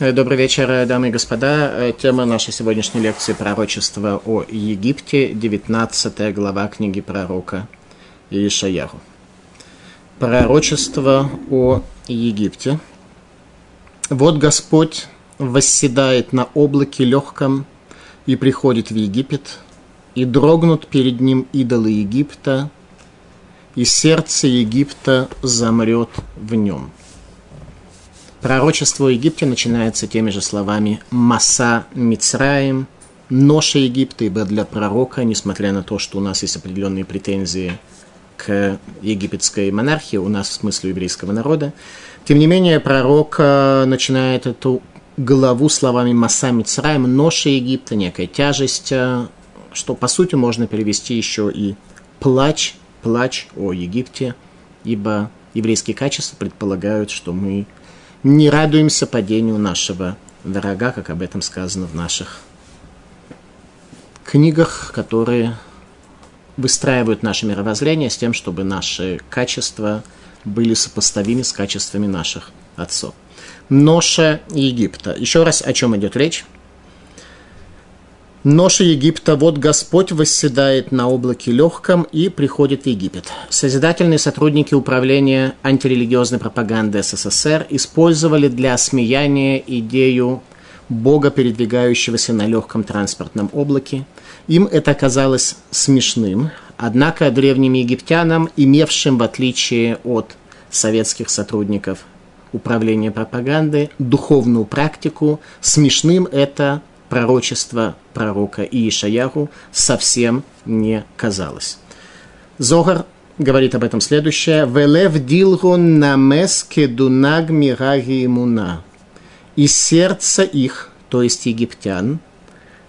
Э, добрый вечер, дамы и господа. Э, тема нашей сегодняшней лекции – пророчество о Египте, 19 глава книги пророка Иешаяху. Пророчество о Египте. Вот Господь восседает на облаке легком и приходит в Египет, и дрогнут перед ним идолы Египта, и сердце Египта замрет в нем – Пророчество о Египте начинается теми же словами «Маса Мицраим», «Ноша Египта», ибо для пророка, несмотря на то, что у нас есть определенные претензии к египетской монархии, у нас в смысле еврейского народа, тем не менее пророк э, начинает эту главу словами «Маса Мицраим», «Ноша Египта», некая тяжесть, э, что по сути можно перевести еще и «плач», «плач о Египте», ибо еврейские качества предполагают, что мы не радуемся падению нашего врага, как об этом сказано в наших книгах, которые выстраивают наше мировоззрение с тем, чтобы наши качества были сопоставимы с качествами наших отцов. Ноша Египта. Еще раз, о чем идет речь? Ноша Египта, вот Господь восседает на облаке легком и приходит в Египет. Созидательные сотрудники управления антирелигиозной пропаганды СССР использовали для осмеяния идею Бога, передвигающегося на легком транспортном облаке. Им это казалось смешным, однако древним египтянам, имевшим, в отличие от советских сотрудников управления пропаганды, духовную практику, смешным это пророчество пророка Иешаяху совсем не казалось. Зогар говорит об этом следующее. «Велев дилгон намес кедунаг мираги имуна». «И сердце их, то есть египтян,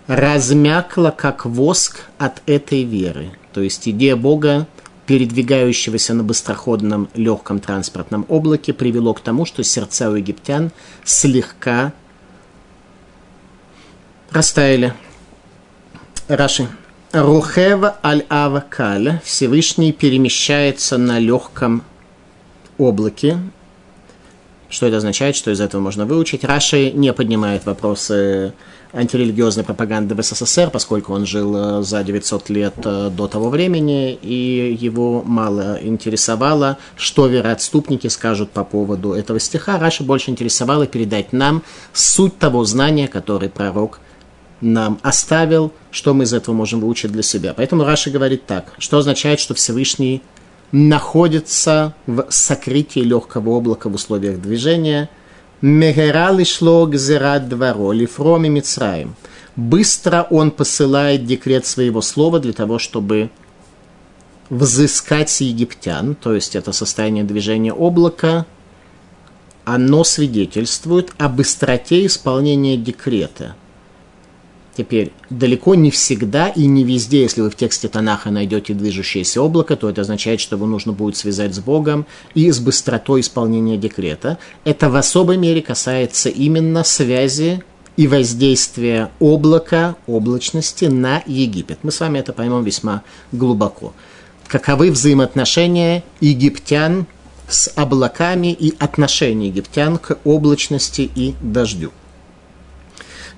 размякло, как воск от этой веры». То есть идея Бога, передвигающегося на быстроходном легком транспортном облаке, привело к тому, что сердца у египтян слегка растаяли. Раши. Рухева аль-Авакаль, Всевышний перемещается на легком облаке. Что это означает, что из этого можно выучить? Раши не поднимает вопросы антирелигиозной пропаганды в СССР, поскольку он жил э, за 900 лет э, до того времени, и его мало интересовало, что вероотступники скажут по поводу этого стиха. Раши больше интересовало передать нам суть того знания, который пророк – нам оставил, что мы из этого можем выучить для себя. Поэтому Раши говорит так, что означает, что Всевышний находится в сокрытии легкого облака в условиях движения. Мегерали шло гзерат дворо, лифроми мицраем. Быстро он посылает декрет своего слова для того, чтобы взыскать египтян, то есть это состояние движения облака, оно свидетельствует о быстроте исполнения декрета – Теперь, далеко не всегда и не везде, если вы в тексте Танаха найдете движущееся облако, то это означает, что его нужно будет связать с Богом и с быстротой исполнения декрета. Это в особой мере касается именно связи и воздействия облака, облачности на Египет. Мы с вами это поймем весьма глубоко. Каковы взаимоотношения египтян с облаками и отношения египтян к облачности и дождю.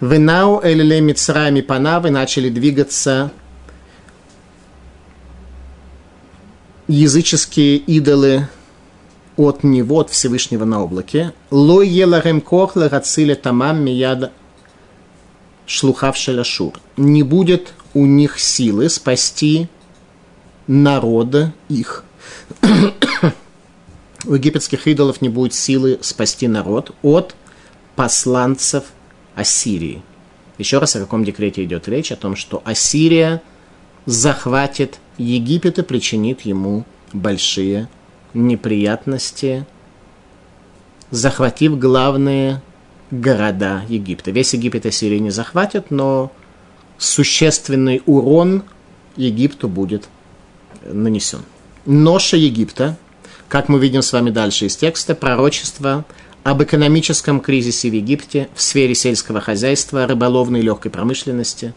Венау элиле Мицрами Панавы начали двигаться языческие идолы от него, от Всевышнего на облаке. Лой еларем кох лагациля тамам мияд шлухав шалашур. Не будет у них силы спасти народа их. у египетских идолов не будет силы спасти народ от посланцев Ассирии. Еще раз, о каком декрете идет речь? О том, что Ассирия захватит Египет и причинит ему большие неприятности, захватив главные города Египта. Весь Египет Ассирия не захватит, но существенный урон Египту будет нанесен. Ноша Египта, как мы видим с вами дальше из текста, пророчество – об экономическом кризисе в Египте в сфере сельского хозяйства, рыболовной и легкой промышленности,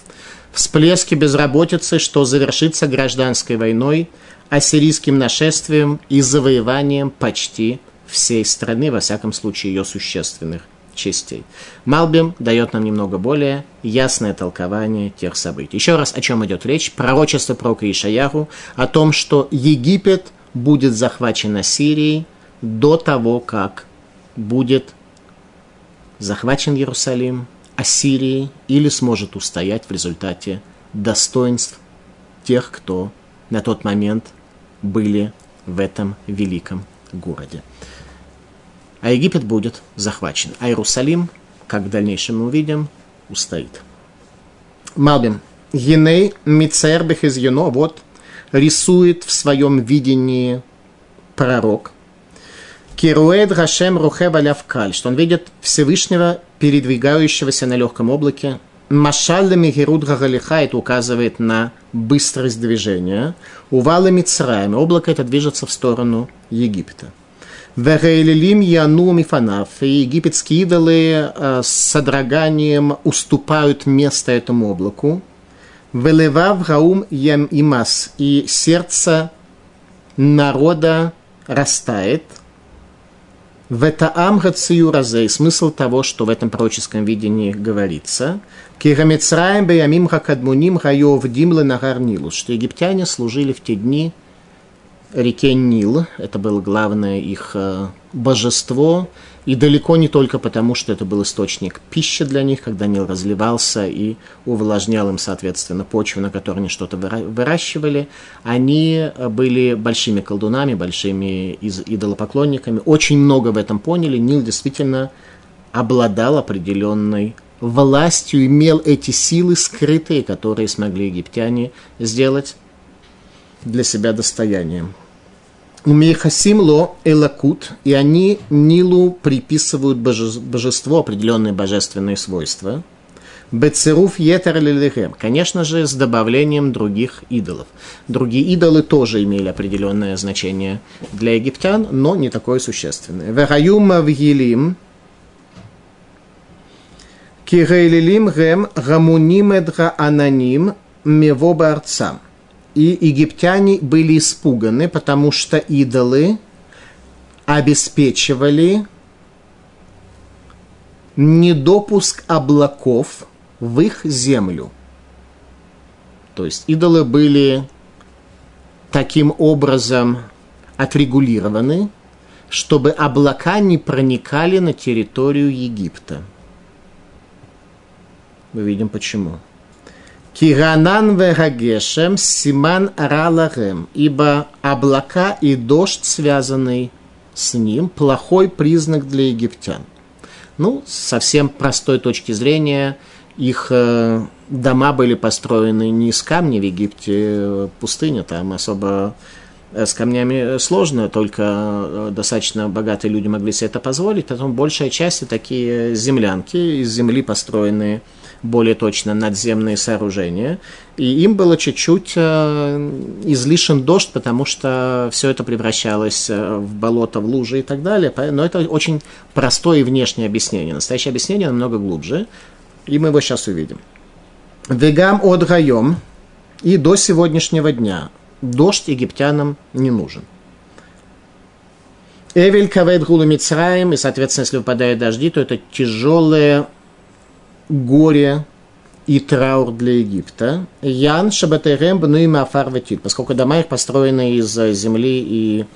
всплеске безработицы, что завершится гражданской войной, ассирийским нашествием и завоеванием почти всей страны, во всяком случае ее существенных частей. Малбим дает нам немного более ясное толкование тех событий. Еще раз, о чем идет речь? Пророчество про Ишаяху о том, что Египет будет захвачен Ассирией до того, как будет захвачен Иерусалим Ассирией или сможет устоять в результате достоинств тех, кто на тот момент были в этом великом городе. А Египет будет захвачен. А Иерусалим, как в дальнейшем мы увидим, устоит. Малбим. Еней Мицербех из Юно, вот, рисует в своем видении пророк. Кируэд Рашем Рухева Лявкаль, что он видит Всевышнего, передвигающегося на легком облаке. Машалами Герут Гагалиха это указывает на быстрость движения. Увалы Мицраем, облако это движется в сторону Египта. Верейлилим Яну Мифанаф. И египетские идолы э, с содроганием уступают место этому облаку. Велевав Раум Ям Имас. И сердце народа растает. Ветаам Гациюразей. Смысл того, что в этом пророческом видении говорится. Кирамицраем Беямим Хакадмуним Хайов Димле Нагар Что египтяне служили в те дни – реке Нил. Это было главное их э, божество. И далеко не только потому, что это был источник пищи для них, когда Нил разливался и увлажнял им, соответственно, почву, на которой они что-то выращивали. Они были большими колдунами, большими идолопоклонниками. Очень много в этом поняли. Нил действительно обладал определенной властью, имел эти силы скрытые, которые смогли египтяне сделать для себя достоянием. Умейхасим ло элакут, и они Нилу приписывают божество, определенные божественные свойства. Бецеруф етер лилихем. Конечно же, с добавлением других идолов. Другие идолы тоже имели определенное значение для египтян, но не такое существенное. Вераюм мавгилим, кирейлилим гем гамуним эдра ананим мево барцам и египтяне были испуганы, потому что идолы обеспечивали недопуск облаков в их землю. То есть идолы были таким образом отрегулированы, чтобы облака не проникали на территорию Египта. Мы видим почему. Киранан вегагешем симан ралахем, ибо облака и дождь, связанный с ним, плохой признак для египтян. Ну, совсем простой точки зрения, их э, дома были построены не из камня в Египте, э, пустыня, там особо э, с камнями сложно, только достаточно богатые люди могли себе это позволить, потом большая часть такие землянки из земли построенные более точно надземные сооружения. И им было чуть-чуть э, излишен дождь, потому что все это превращалось э, в болото, в лужи и так далее. Но это очень простое внешнее объяснение. Настоящее объяснение намного глубже, и мы его сейчас увидим. Вегам от Гайом и до сегодняшнего дня дождь египтянам не нужен. Эвель кавет гулу и, соответственно, если выпадают дожди, то это тяжелое горе и траур для Египта. Ян Шабатерем Бнуим Афар Ветит, поскольку дома их построены из земли и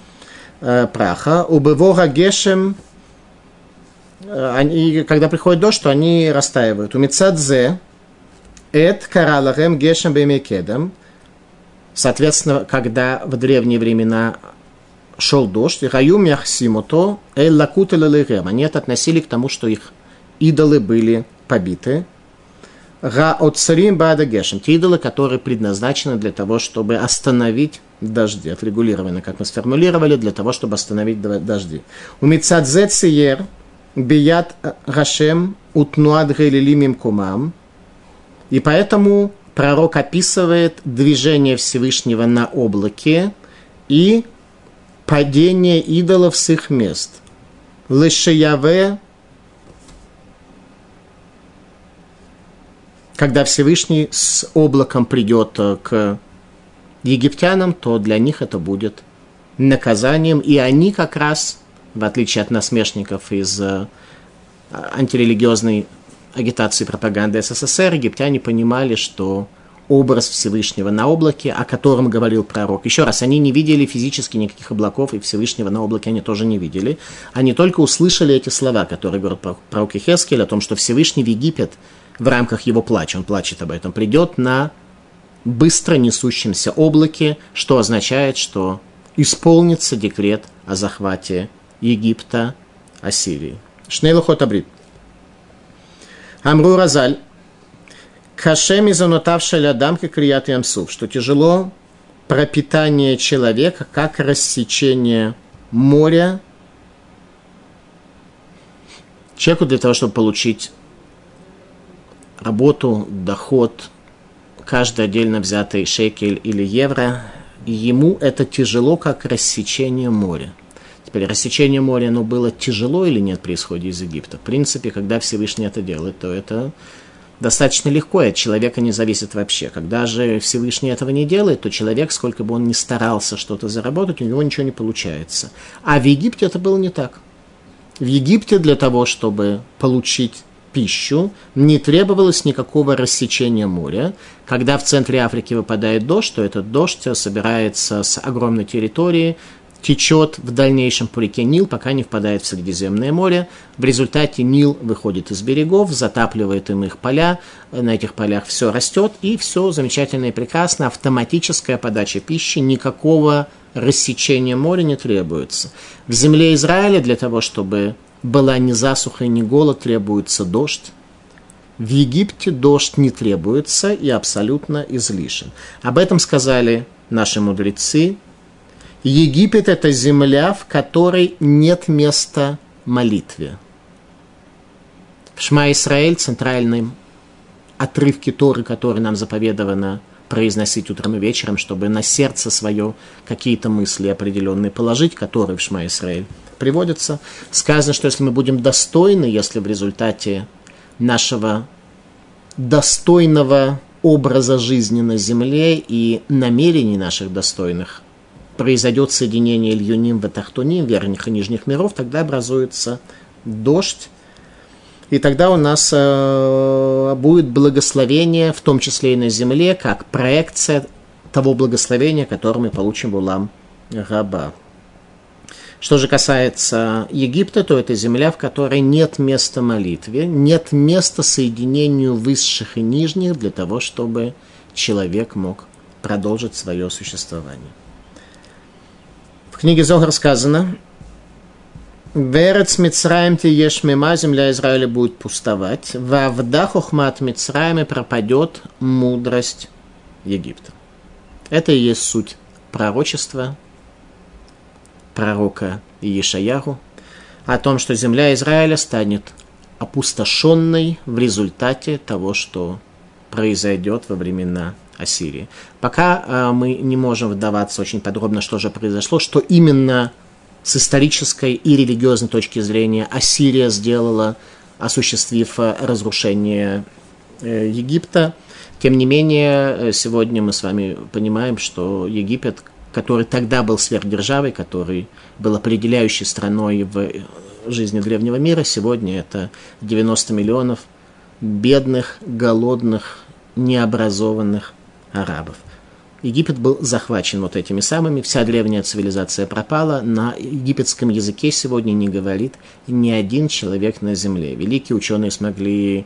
э, праха. У Бевора Гешем, э, они, когда приходит дождь, то они растаивают. У Мицадзе Эд Каралахем Гешем Бемекедем. Соответственно, когда в древние времена шел дождь, Раюм Яхсимуто Эль Лакут Они это относили к тому, что их идолы были побиты. Га от царим бада гешем. Те идолы, которые предназначены для того, чтобы остановить дожди. Отрегулированы, как мы сформулировали, для того, чтобы остановить дожди. У мицадзе циер бият гашем утнуад гелилимим кумам. И поэтому пророк описывает движение Всевышнего на облаке и падение идолов с их мест. Лешеяве когда Всевышний с облаком придет э, к египтянам, то для них это будет наказанием, и они как раз, в отличие от насмешников из э, антирелигиозной агитации и пропаганды СССР, египтяне понимали, что образ Всевышнего на облаке, о котором говорил пророк. Еще раз, они не видели физически никаких облаков, и Всевышнего на облаке они тоже не видели. Они только услышали эти слова, которые говорит пророк Ихескель о том, что Всевышний в Египет в рамках его плача, он плачет об этом, придет на быстро несущемся облаке, что означает, что исполнится декрет о захвате Египта Ассирии. Шнейлухот Абрит. Амру Разаль. Кашеми занутавший лядам крият ямсув, что тяжело пропитание человека, как рассечение моря человеку для того, чтобы получить работу, доход, каждый отдельно взятый шекель или евро, ему это тяжело, как рассечение моря. Теперь рассечение моря, оно было тяжело или нет при исходе из Египта? В принципе, когда Всевышний это делает, то это достаточно легко, и от человека не зависит вообще. Когда же Всевышний этого не делает, то человек, сколько бы он ни старался что-то заработать, у него ничего не получается. А в Египте это было не так. В Египте для того, чтобы получить пищу, не требовалось никакого рассечения моря. Когда в центре Африки выпадает дождь, то этот дождь собирается с огромной территории, течет в дальнейшем по реке Нил, пока не впадает в Средиземное море. В результате Нил выходит из берегов, затапливает им их поля, на этих полях все растет, и все замечательно и прекрасно, автоматическая подача пищи, никакого рассечения моря не требуется. В земле Израиля для того, чтобы была ни засуха, ни голод, требуется дождь. В Египте дождь не требуется и абсолютно излишен. Об этом сказали наши мудрецы Египет – это земля, в которой нет места молитве. В Шма Исраэль, центральном отрывке Торы, который нам заповедовано произносить утром и вечером, чтобы на сердце свое какие-то мысли определенные положить, которые в Шма Исраэль приводятся. Сказано, что если мы будем достойны, если в результате нашего достойного образа жизни на земле и намерений наших достойных произойдет соединение Ильюним в Атахтуним, верхних и нижних миров, тогда образуется дождь, и тогда у нас э, будет благословение, в том числе и на земле, как проекция того благословения, которое мы получим в Улам Раба. Что же касается Египта, то это земля, в которой нет места молитве, нет места соединению высших и нижних для того, чтобы человек мог продолжить свое существование книге Зогар сказано, Верец Мицраем ты ешь мема, земля Израиля будет пустовать. Во вдах ухмат Мицраем пропадет мудрость Египта. Это и есть суть пророчества пророка Иешаяху о том, что земля Израиля станет опустошенной в результате того, что произойдет во времена Ассирии. Пока э, мы не можем вдаваться очень подробно, что же произошло, что именно с исторической и религиозной точки зрения Ассирия сделала, осуществив э, разрушение э, Египта. Тем не менее, э, сегодня мы с вами понимаем, что Египет, который тогда был сверхдержавой, который был определяющей страной в жизни древнего мира, сегодня это 90 миллионов бедных, голодных, необразованных арабов. Египет был захвачен вот этими самыми, вся древняя цивилизация пропала, на египетском языке сегодня не говорит ни один человек на земле. Великие ученые смогли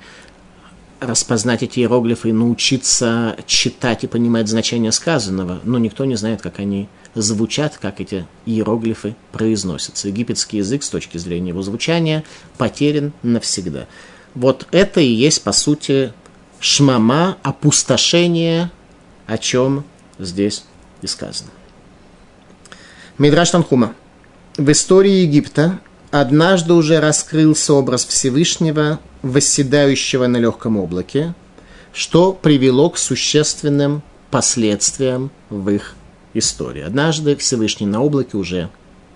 распознать эти иероглифы и научиться читать и понимать значение сказанного, но никто не знает, как они звучат, как эти иероглифы произносятся. Египетский язык с точки зрения его звучания потерян навсегда. Вот это и есть, по сути, шмама, опустошение о чем здесь и сказано. Мидраш Танхума. В истории Египта однажды уже раскрылся образ Всевышнего, восседающего на легком облаке, что привело к существенным последствиям в их истории. Однажды Всевышний на облаке уже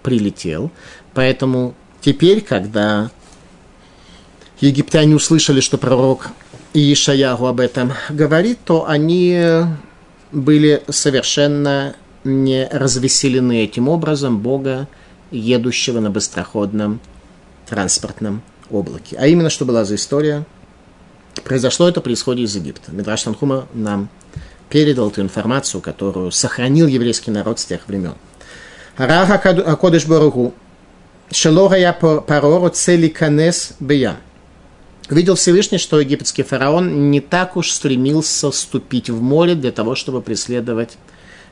прилетел, поэтому теперь, когда египтяне услышали, что пророк Ишаягу об этом говорит, то они были совершенно не развеселены этим образом Бога, едущего на быстроходном транспортном облаке. А именно, что была за история? Произошло это при исходе из Египта. Мидраш Танхума нам передал эту информацию, которую сохранил еврейский народ с тех времен. Раха Акодыш Баругу, Шелора я парору цели канес бея. Видел Всевышний, что египетский фараон не так уж стремился вступить в море для того, чтобы преследовать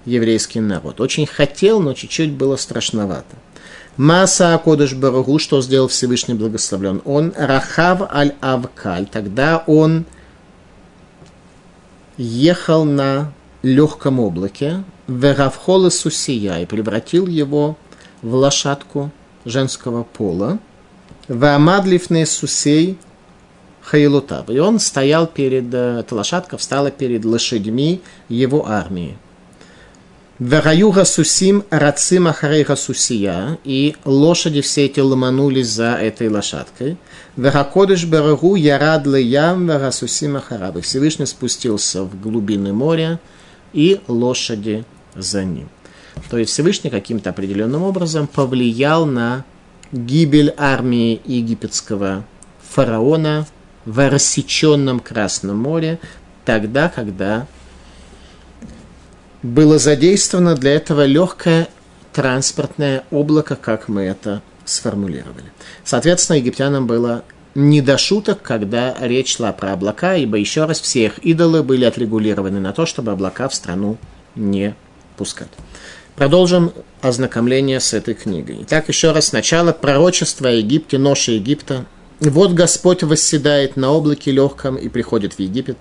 еврейский народ. Очень хотел, но чуть-чуть было страшновато. Маса Акодыш Баругу, что сделал Всевышний благословлен? Он Рахав аль-Авкаль. Тогда он ехал на легком облаке, Веравхола Сусия, и превратил его в лошадку женского пола, Ваамадлифне Сусей Хайлутав. И он стоял перед, э, эта лошадка встала перед лошадьми его армии. Вараю Расусим Рацим Ахарей Расусия, и лошади все эти ломанулись за этой лошадкой. Веракодыш Барагу Ярад Ям Варасусим Ахарабы. Всевышний спустился в глубины моря, и лошади за ним. То есть Всевышний каким-то определенным образом повлиял на гибель армии египетского фараона в рассеченном Красном море, тогда, когда было задействовано для этого легкое транспортное облако, как мы это сформулировали. Соответственно, египтянам было не до шуток, когда речь шла про облака, ибо еще раз все их идолы были отрегулированы на то, чтобы облака в страну не пускать. Продолжим ознакомление с этой книгой. Итак, еще раз сначала пророчество о Египте, ноша Египта. Вот Господь восседает на облаке легком и приходит в Египет.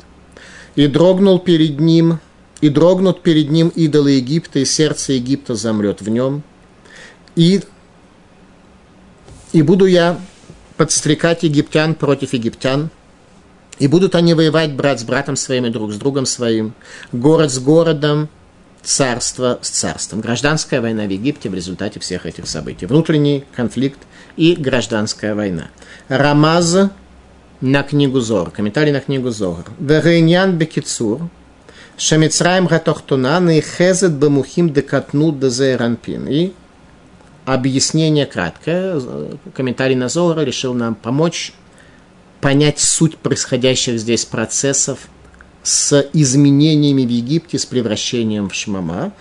И дрогнул перед ним и дрогнут перед ним идолы Египта, и сердце Египта замрет в нем. И, и буду я подстрекать египтян против египтян, и будут они воевать брат с братом своим и друг с другом своим, город с городом, царство с царством. Гражданская война в Египте в результате всех этих событий. Внутренний конфликт и гражданская война. Рамаз на книгу Зор, комментарий на книгу Зор. Верейнян бекицур, Шамицраем Гатохтунан и Хезет Бамухим Декатнут Дезеранпин. И объяснение краткое. Комментарий на Зора решил нам помочь понять суть происходящих здесь процессов с изменениями в Египте, с превращением в Шмама.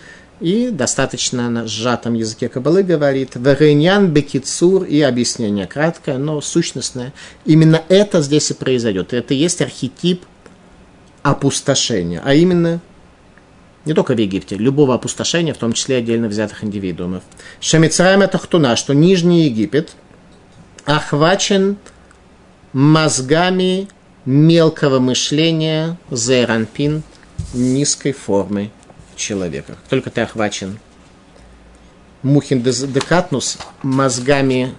И достаточно на сжатом языке Кабалы говорит «Вереньян бекицур» и объяснение краткое, но сущностное. Именно это здесь и произойдет. Это есть архетип опустошения, а именно не только в Египте, любого опустошения, в том числе отдельно взятых индивидуумов. Шамицраем это хтуна, что Нижний Египет охвачен мозгами мелкого мышления зейранпин низкой формы человека. Только ты охвачен мухин декатнус мозгами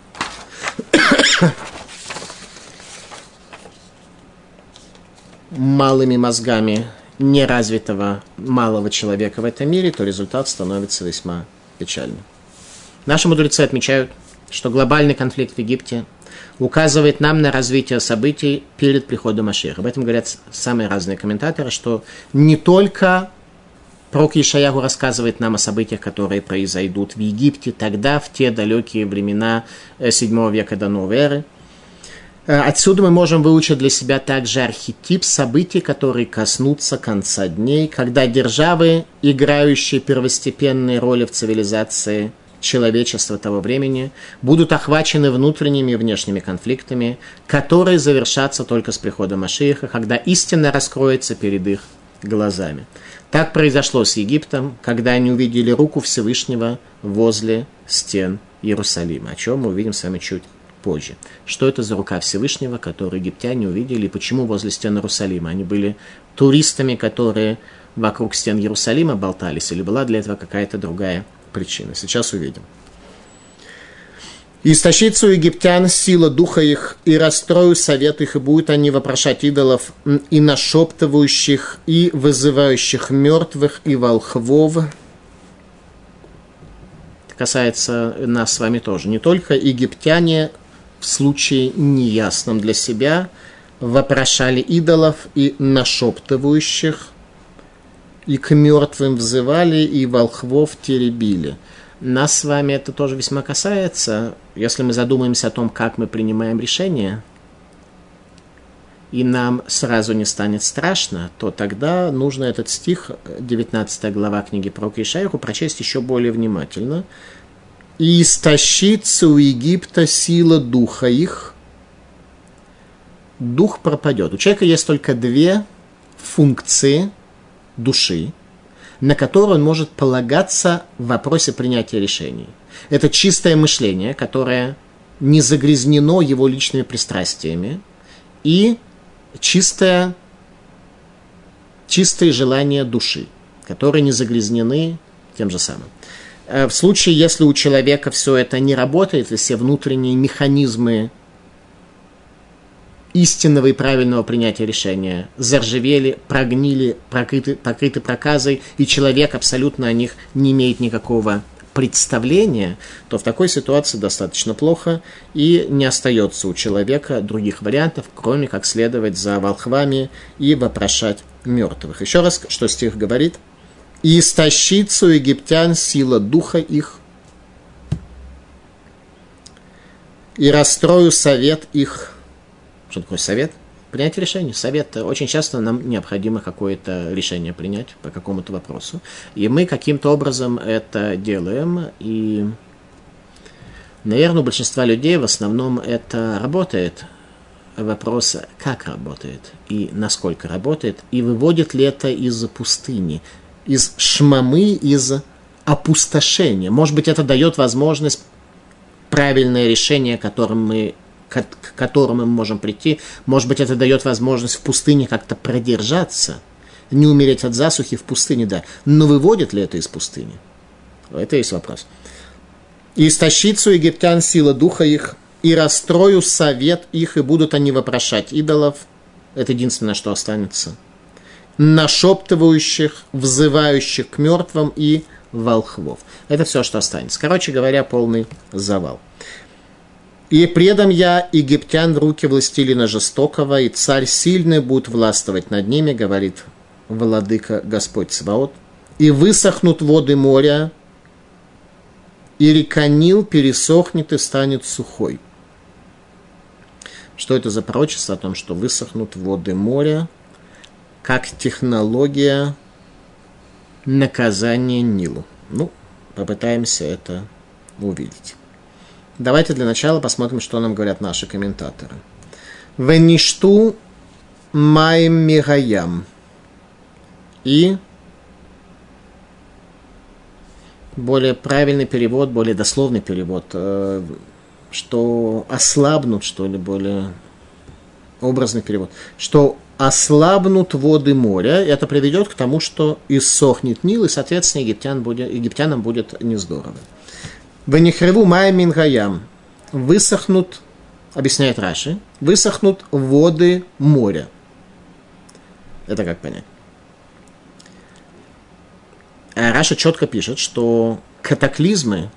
малыми мозгами неразвитого малого человека в этом мире, то результат становится весьма печальным. Наши мудрецы отмечают, что глобальный конфликт в Египте указывает нам на развитие событий перед приходом Машеха. Об этом говорят самые разные комментаторы, что не только пророк Ишаягу рассказывает нам о событиях, которые произойдут в Египте тогда, в те далекие времена 7 э, века до новой эры, Э, отсюда мы можем выучить для себя также архетип событий, которые коснутся конца дней, когда державы, играющие первостепенные роли в цивилизации человечества того времени, будут охвачены внутренними и внешними конфликтами, которые завершатся только с приходом Машииха, когда истина раскроется перед их глазами. Так произошло с Египтом, когда они увидели руку Всевышнего возле стен Иерусалима, о чем мы увидим с вами чуть позже. Что это за рука Всевышнего, которую египтяне увидели, и почему возле стен Иерусалима? Они были туристами, которые вокруг стен Иерусалима болтались, или была для этого какая-то другая причина? Сейчас увидим. И истощится у египтян сила духа их, и расстрою совет их, и будут они вопрошать идолов, и нашептывающих, и вызывающих мертвых, и волхвов. Это касается нас с вами тоже. Не только египтяне в случае неясном для себя вопрошали идолов и нашептывающих, и к мертвым взывали, и волхвов теребили. Нас с вами это тоже весьма касается. Если мы задумаемся о том, как мы принимаем решения, и нам сразу не станет страшно, то тогда нужно этот стих, 19 глава книги про Ишайху, прочесть еще более внимательно. «И истощится у Египта сила духа их, дух пропадет». У человека есть только две функции души, на которые он может полагаться в вопросе принятия решений. Это чистое мышление, которое не загрязнено его личными пристрастиями, и чистое, чистые желания души, которые не загрязнены тем же самым. Э, в случае, если у человека все это не работает, и все внутренние механизмы истинного и правильного принятия решения заржавели, прогнили, покрыты, покрыты проказой, и человек абсолютно о них не имеет никакого представления, то в такой ситуации достаточно плохо, и не остается у человека других вариантов, кроме как следовать за волхвами и вопрошать мертвых. Еще раз, что стих говорит. «И истощится у египтян сила духа их, и расстрою совет их». Что такое совет? принять решение. Совет. Очень часто нам необходимо какое-то решение принять по какому-то вопросу. И мы каким-то образом это делаем. И, наверное, у большинства людей в основном это работает. Вопрос, как работает и насколько работает, и выводит ли это из пустыни, из шмамы, из опустошения. Может быть, это дает возможность правильное решение, которым мы к, которому мы можем прийти. Может быть, это дает возможность в пустыне как-то продержаться, не умереть от засухи в пустыне, да. Но выводит ли это из пустыни? Это есть вопрос. «И истощится у египтян сила духа их, и расстрою совет их, и будут они вопрошать идолов». Это единственное, что останется. Нашептывающих, взывающих к мертвым и волхвов. Это все, что останется. Короче говоря, полный завал. И предам я египтян в руки властелина жестокого, и царь сильный будет властвовать над ними, говорит владыка Господь Цваот. И высохнут воды моря, и река Нил пересохнет и станет сухой. Что это за пророчество о том, что высохнут воды моря, как технология наказания Нилу? Ну, попытаемся это увидеть. Давайте для начала посмотрим, что нам говорят наши комментаторы. Веништу маем мигаям. И более правильный перевод, более дословный перевод, э, что ослабнут, что ли, более образный перевод, что ослабнут воды моря, и это приведет к тому, что иссохнет Нил, и, соответственно, египтян будет, египтянам будет не здорово. Венихреву мая мингаям. Высохнут, объясняет Раши, высохнут воды моря. Это как понять? А Раша четко пишет, что катаклизмы,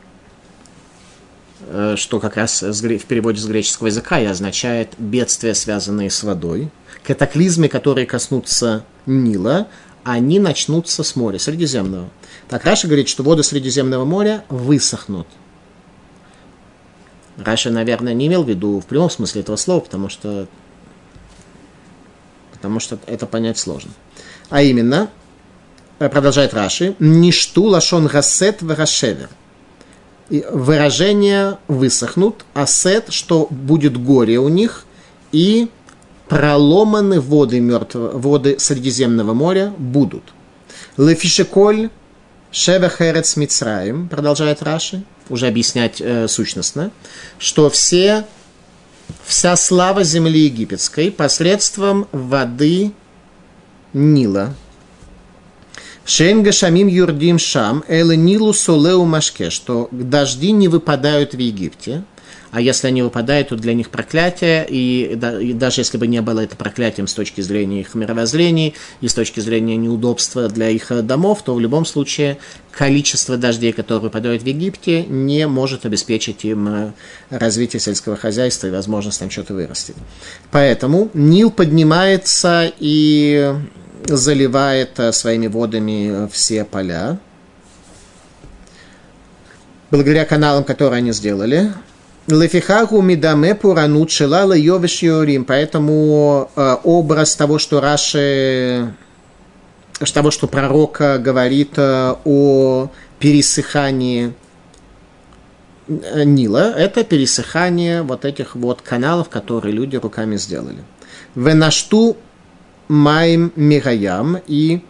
э, что как раз в переводе с греческого языка и означает бедствия, связанные с водой, катаклизмы, которые коснутся Нила, они начнутся с моря Средиземного. Так Раша говорит, что воды Средиземного моря высохнут. Раша, наверное, не имел в виду в прямом смысле этого слова, потому что, потому что это понять сложно. А именно, продолжает Раши, «Ништу лашон гасет варашевер». Выражения высохнут, а сет, что будет горе у них, и проломаны воды, мертвого, воды Средиземного моря будут. Лефишеколь Шевехерец Мицраим, продолжает Раши, уже объяснять э, сущностно, что все, вся слава земли египетской посредством воды Нила. Шейн Гашамим Юрдим Шам, Эле Нилу Солеу Машке, что дожди не выпадают в Египте – а если они выпадают, то для них проклятие, и, да, и даже если бы не было это проклятием с точки зрения их мировоззрений и с точки зрения неудобства для их домов, то в любом случае количество дождей, которые выпадают в Египте, не может обеспечить им э, развитие сельского хозяйства и возможность там что-то вырастить. Поэтому Нил поднимается и заливает э, своими водами все поля, благодаря каналам, которые они сделали. Лефихагу мидаме пуранут шелала йовиш йорим. Поэтому э, образ того, что Раши, того, что пророк говорит э, о пересыхании Нила, это пересыхание вот этих вот каналов, которые люди руками сделали. Венашту маем мигаям и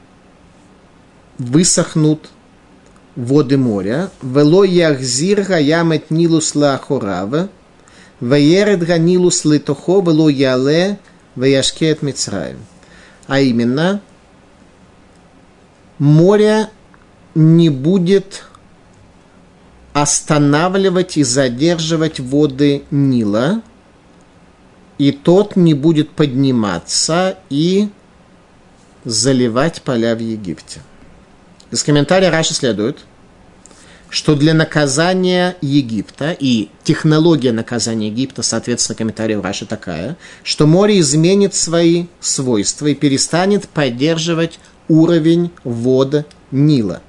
высохнут воды моря. Вело яхзир гаям эт нилус лахорава. Ваерет ганилус литохо вело яле ваяшкет мицраем. А именно, море не будет останавливать и задерживать воды Нила, и тот не будет подниматься и заливать поля в Египте. Из комментария Раши следует, что для наказания Египта и технология наказания Египта, соответственно, комментарий Раши такая, что море изменит свои свойства и перестанет поддерживать уровень воды Нила.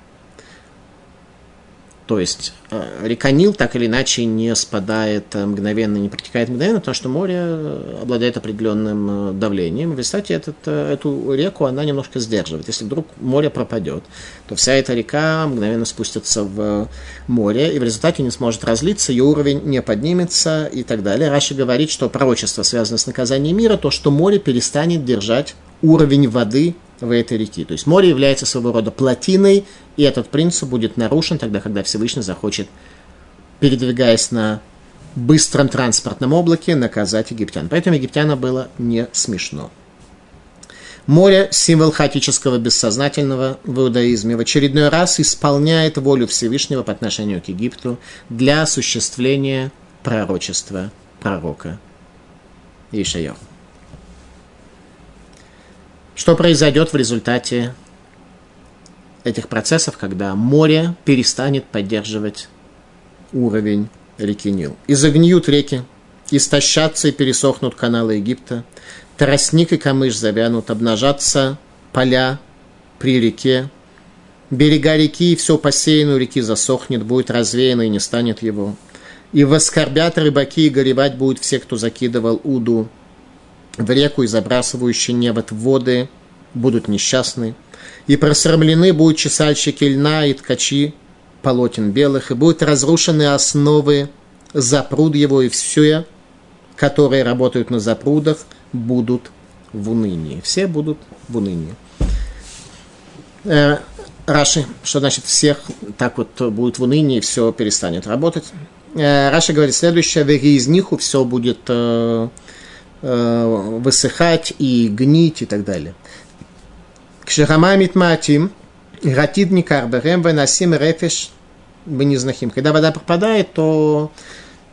То есть э, река Нил так или иначе не спадает э, мгновенно, не протекает мгновенно, потому что море э, обладает определенным давлением. В результате этот, эту реку она немножко сдерживает. Если вдруг море пропадет, то вся эта река мгновенно спустится в море, и в результате не сможет разлиться, ее уровень не поднимется и так далее. Раши говорит, что пророчество связано с наказанием мира, то, что море перестанет держать уровень воды в этой реке. То есть море является своего рода плотиной, и этот принцип будет нарушен тогда, когда Всевышний захочет, передвигаясь на быстром транспортном облаке, наказать египтян. Поэтому египтянам было не смешно. Море – символ хаотического бессознательного в иудаизме. В очередной раз исполняет волю Всевышнего по отношению к Египту для осуществления пророчества пророка Ишаяху. Что произойдет в результате этих процессов, когда море перестанет поддерживать уровень реки Нил? И загниют реки, истощатся и пересохнут каналы Египта, тростник и камыш завянут, обнажатся поля при реке, берега реки и все посеяно у реки засохнет, будет развеяно и не станет его. И воскорбят рыбаки, и горевать будут все, кто закидывал уду в реку и забрасывающие невод воды будут несчастны, и просрамлены будут чесальщики льна и ткачи полотен белых, и будут разрушены основы запруд его, и все, которые работают на запрудах, будут в унынии. Все будут в унынии. Э, Раши, что значит всех так вот будет в унынии, все перестанет работать. Э, Раши говорит следующее, из них все будет Э, высыхать и гнить и так далее. Кшерама митматим, ратид никарберем, выносим рефеш бенезнахим. Когда вода пропадает, то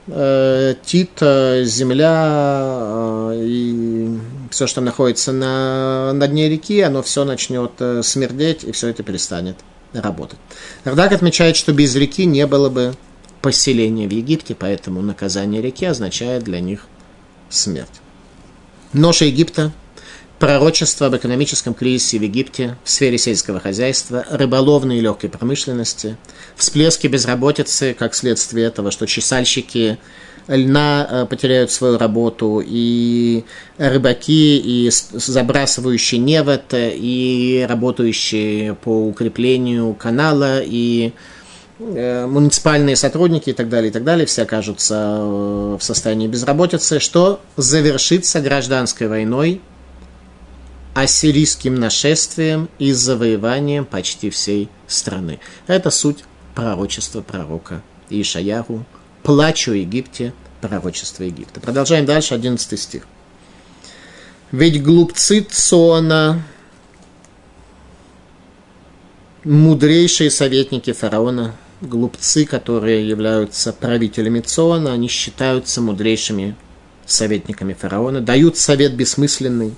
э, тит, э, земля э, и все, что находится на, на дне реки, оно все начнет э, смердеть, и все это перестанет работать. Равдак отмечает, что без реки не было бы поселения в Египте, поэтому наказание реки означает для них смерть. Ноша Египта, пророчество об экономическом кризисе в Египте в сфере сельского хозяйства, рыболовной и легкой промышленности, всплески безработицы, как следствие этого, что чесальщики льна э, потеряют свою работу, и рыбаки, и забрасывающие невод, и работающие по укреплению канала, и Э, муниципальные сотрудники и так далее, и так далее, все окажутся э, в состоянии безработицы, что завершится гражданской войной, ассирийским нашествием и завоеванием почти всей страны. Это суть пророчества пророка Ишаяру, плачу Египте, пророчество Египта. Продолжаем дальше, 11 стих. Ведь глупцы Цона, мудрейшие советники фараона, глупцы, которые являются правителями Цона, они считаются мудрейшими советниками фараона, дают совет бессмысленный.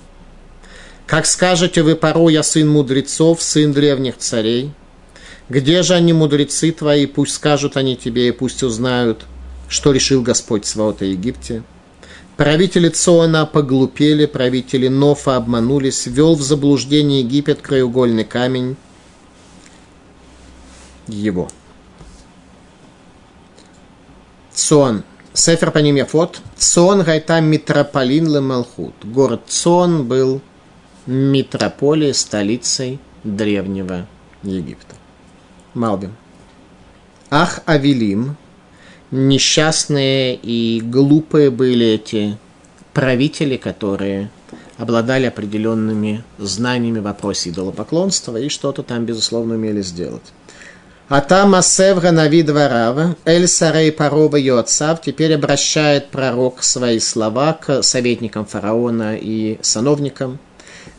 Как скажете вы порой, я сын мудрецов, сын древних царей. Где же они, мудрецы твои, пусть скажут они тебе и пусть узнают, что решил Господь Сваота Египте. Правители Цоана поглупели, правители Нофа обманулись, вел в заблуждение Египет краеугольный камень его. Цон. Сефер по ним Яфот. Цон гайта митрополин лемалхут. Город Цон был метрополией, столицей древнего Египта. Малбим. Ах Авелим. Несчастные и глупые были эти правители, которые обладали определенными знаниями в вопросе идолопоклонства и что-то там, безусловно, умели сделать. А там Асевра Нави Дварава, Эль Сарей Парова Йоцав, теперь обращает пророк свои слова к советникам фараона и сановникам.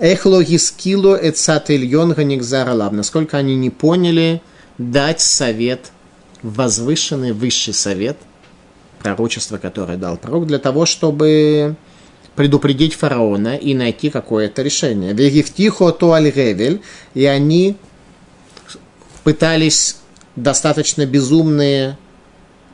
Эхло Гискило Эцат Ильон Ганикзаралав, насколько они не поняли дать совет, возвышенный высший совет, пророчество, которое дал пророк, для того, чтобы предупредить фараона и найти какое-то решение. Вегифтихо туаль ревель, и они пытались достаточно безумные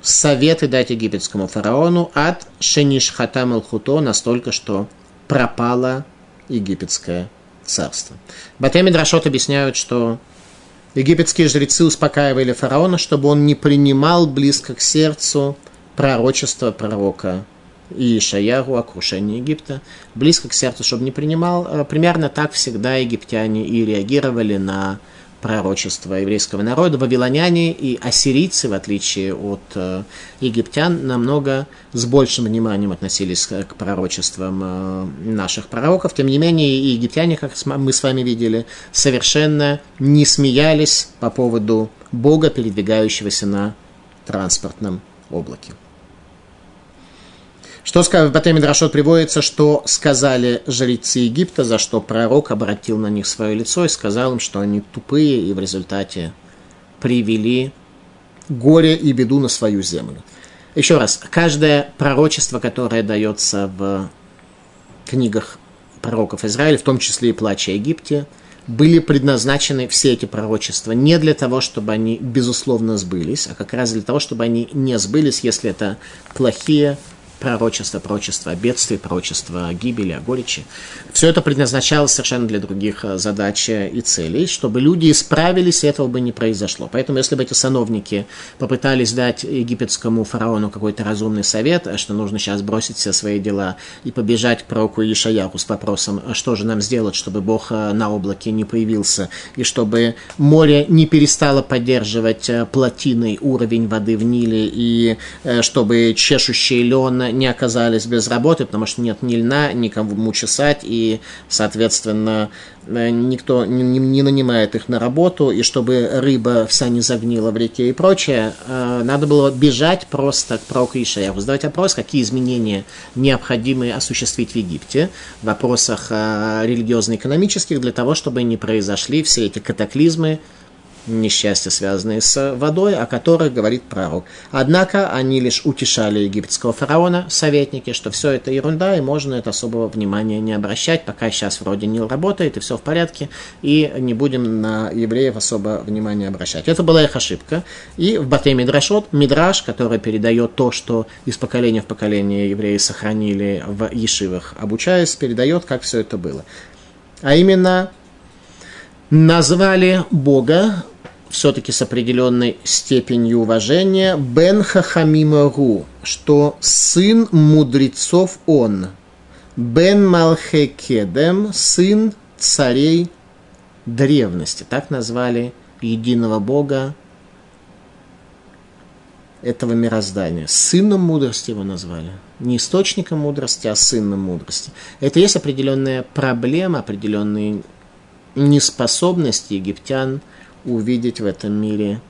советы дать египетскому фараону от Шенишхата Малхуто настолько, что пропало египетское царство. Батеми Драшот объясняют, что египетские жрецы успокаивали фараона, чтобы он не принимал близко к сердцу пророчество пророка и о крушении Египта близко к сердцу, чтобы не принимал. Э, примерно так всегда египтяне и реагировали на пророчество еврейского народа. Вавилоняне и ассирийцы, в отличие от э, египтян, намного с большим вниманием относились к пророчествам э, наших пророков. Тем не менее, и египтяне, как мы с вами видели, совершенно не смеялись по поводу Бога, передвигающегося на транспортном облаке. Что в Батеме Драшот приводится, что сказали жрецы Египта, за что пророк обратил на них свое лицо и сказал им, что они тупые и в результате привели горе и беду на свою землю. Еще раз, каждое пророчество, которое дается в книгах пророков Израиля, в том числе и плача Египте, были предназначены все эти пророчества не для того, чтобы они безусловно сбылись, а как раз для того, чтобы они не сбылись, если это плохие пророчество, пророчество о бедствии, пророчество о гибели, о горечи. Все это предназначалось совершенно для других э, задач и целей, чтобы люди исправились, и этого бы не произошло. Поэтому, если бы эти сановники попытались дать египетскому фараону какой-то разумный совет, что нужно сейчас бросить все свои дела и побежать к пророку Ишаяху с вопросом, «А что же нам сделать, чтобы Бог э, на облаке не появился, и чтобы море не перестало поддерживать э, плотиной уровень воды в Ниле, и чтобы чешущий лен не оказались без работы, потому что нет ни льна, никому чесать, и, соответственно, э, никто не, не нанимает их на работу, и чтобы рыба вся не загнила в реке и прочее, э, надо было бежать просто к пророку Ишаяху, задавать вопрос, какие изменения необходимы осуществить в Египте в вопросах э, религиозно-экономических для того, чтобы не произошли все эти катаклизмы, несчастья, связанные с водой, о которых говорит пророк. Однако они лишь утешали египетского фараона, советники, что все это ерунда, и можно это особого внимания не обращать, пока сейчас вроде не работает, и все в порядке, и не будем на евреев особо внимания обращать. Это была их ошибка. И в Бате Мидрашот, Мидраш, который передает то, что из поколения в поколение евреи сохранили в Ешивах, обучаясь, передает, как все это было. А именно, назвали Бога все-таки с определенной степенью уважения, Бен Хахамимару, что сын мудрецов он, Бен Малхекедем, сын царей древности. Так назвали единого Бога этого мироздания. Сыном мудрости его назвали. Не источником мудрости, а сыном мудрости. Это есть определенная проблема, определенные неспособность египтян – увидеть в этом мире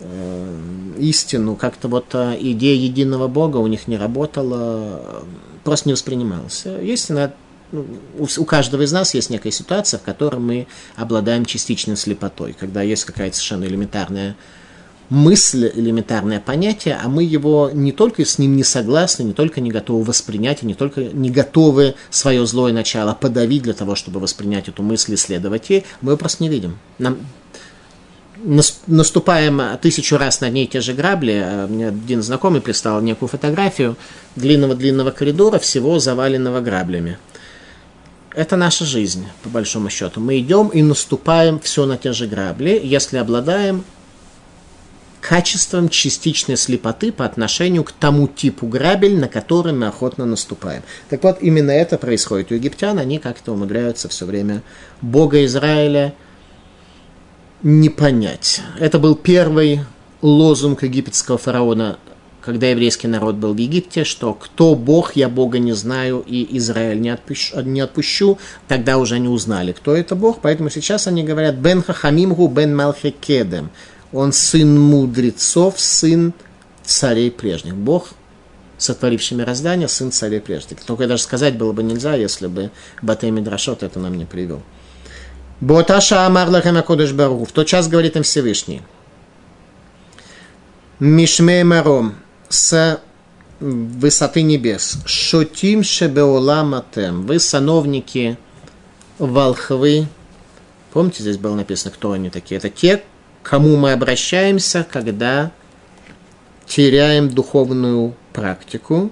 э, истину. Как-то вот э, идея единого Бога у них не работала, просто не воспринималась. Истина ну, у каждого из нас есть некая ситуация, в которой мы обладаем частичной слепотой, когда есть какая-то совершенно элементарная мысль, элементарное понятие, а мы его не только с ним не согласны, не только не готовы воспринять, и не только не готовы свое злое начало подавить для того, чтобы воспринять эту мысль и следовать ей, мы его просто не видим. Нам наступаем тысячу раз на одни и те же грабли. А мне один знакомый прислал некую фотографию длинного-длинного коридора, всего заваленного граблями. Это наша жизнь, по большому счету. Мы идем и наступаем все на те же грабли. Если обладаем качеством частичной слепоты по отношению к тому типу грабель, на который мы охотно наступаем. Так вот, именно это происходит у египтян. Они как-то умудряются все время Бога Израиля не понять. Это был первый лозунг египетского фараона, когда еврейский народ был в Египте, что кто Бог, я Бога не знаю, и Израиль не отпущу, не отпущу, тогда уже они узнали, кто это Бог, поэтому сейчас они говорят «Бен Хахамимгу бен Малхекедем», он сын мудрецов, сын царей прежних. Бог, сотворивший мироздание, сын царей прежних. Только даже сказать было бы нельзя, если бы Батей Мидрашот это нам не привел. Боташа Амар Лахамакодыш Бару. В тот час говорит им Всевышний. Мишмей Маром с высоты небес. Шотим шебеоламатем. Вы сановники волхвы. Помните, здесь было написано, кто они такие? Это те, кому мы обращаемся, когда теряем духовную практику.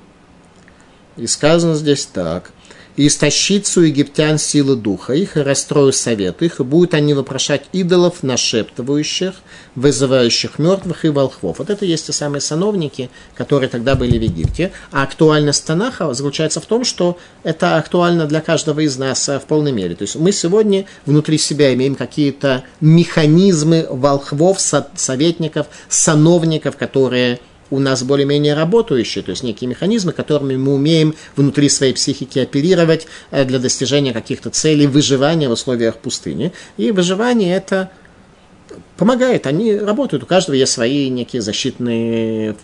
И сказано здесь так и истощится у египтян силы духа их, и расстрою совет их, и будут они вопрошать идолов, нашептывающих, вызывающих мертвых и волхвов. Вот это есть те самые сановники, которые тогда были в Египте. А актуальность Танаха заключается в том, что это актуально для каждого из нас в полной мере. То есть мы сегодня внутри себя имеем какие-то механизмы волхвов, советников, сановников, которые у нас более-менее работающие, то есть некие механизмы, которыми мы умеем внутри своей психики оперировать э, для достижения каких-то целей выживания в условиях пустыни. И выживание это помогает, они работают, у каждого есть свои некие защитные